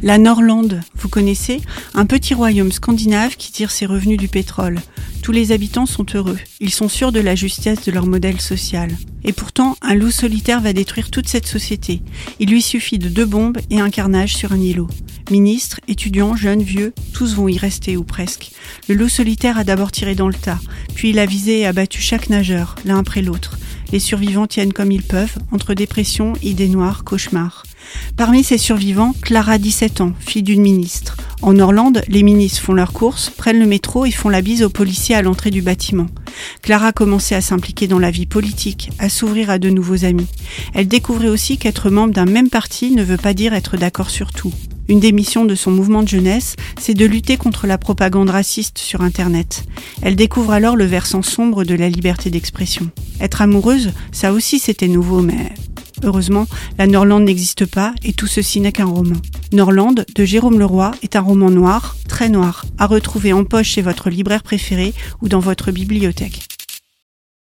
La Norlande, vous connaissez Un petit royaume scandinave qui tire ses revenus du pétrole. Tous les habitants sont heureux. Ils sont sûrs de la justesse de leur modèle social. Et pourtant, un loup solitaire va détruire toute cette société. Il lui suffit de deux bombes et un carnage sur un îlot. Ministres, étudiants, jeunes, vieux, tous vont y rester ou presque. Le loup solitaire a d'abord tiré dans le tas, puis il a visé et abattu chaque nageur, l'un après l'autre. Les survivants tiennent comme ils peuvent, entre dépression, idées noires, cauchemars. Parmi ces survivants, Clara, 17 ans, fille d'une ministre. En Norlande, les ministres font leurs courses, prennent le métro et font la bise aux policiers à l'entrée du bâtiment. Clara commençait à s'impliquer dans la vie politique, à s'ouvrir à de nouveaux amis. Elle découvrait aussi qu'être membre d'un même parti ne veut pas dire être d'accord sur tout. Une des missions de son mouvement de jeunesse, c'est de lutter contre la propagande raciste sur Internet. Elle découvre alors le versant sombre de la liberté d'expression. Être amoureuse, ça aussi c'était nouveau, mais Heureusement, la Norlande n'existe pas et tout ceci n'est qu'un roman. Norlande de Jérôme Leroy est un roman noir, très noir, à retrouver en poche chez votre libraire préféré ou dans votre bibliothèque.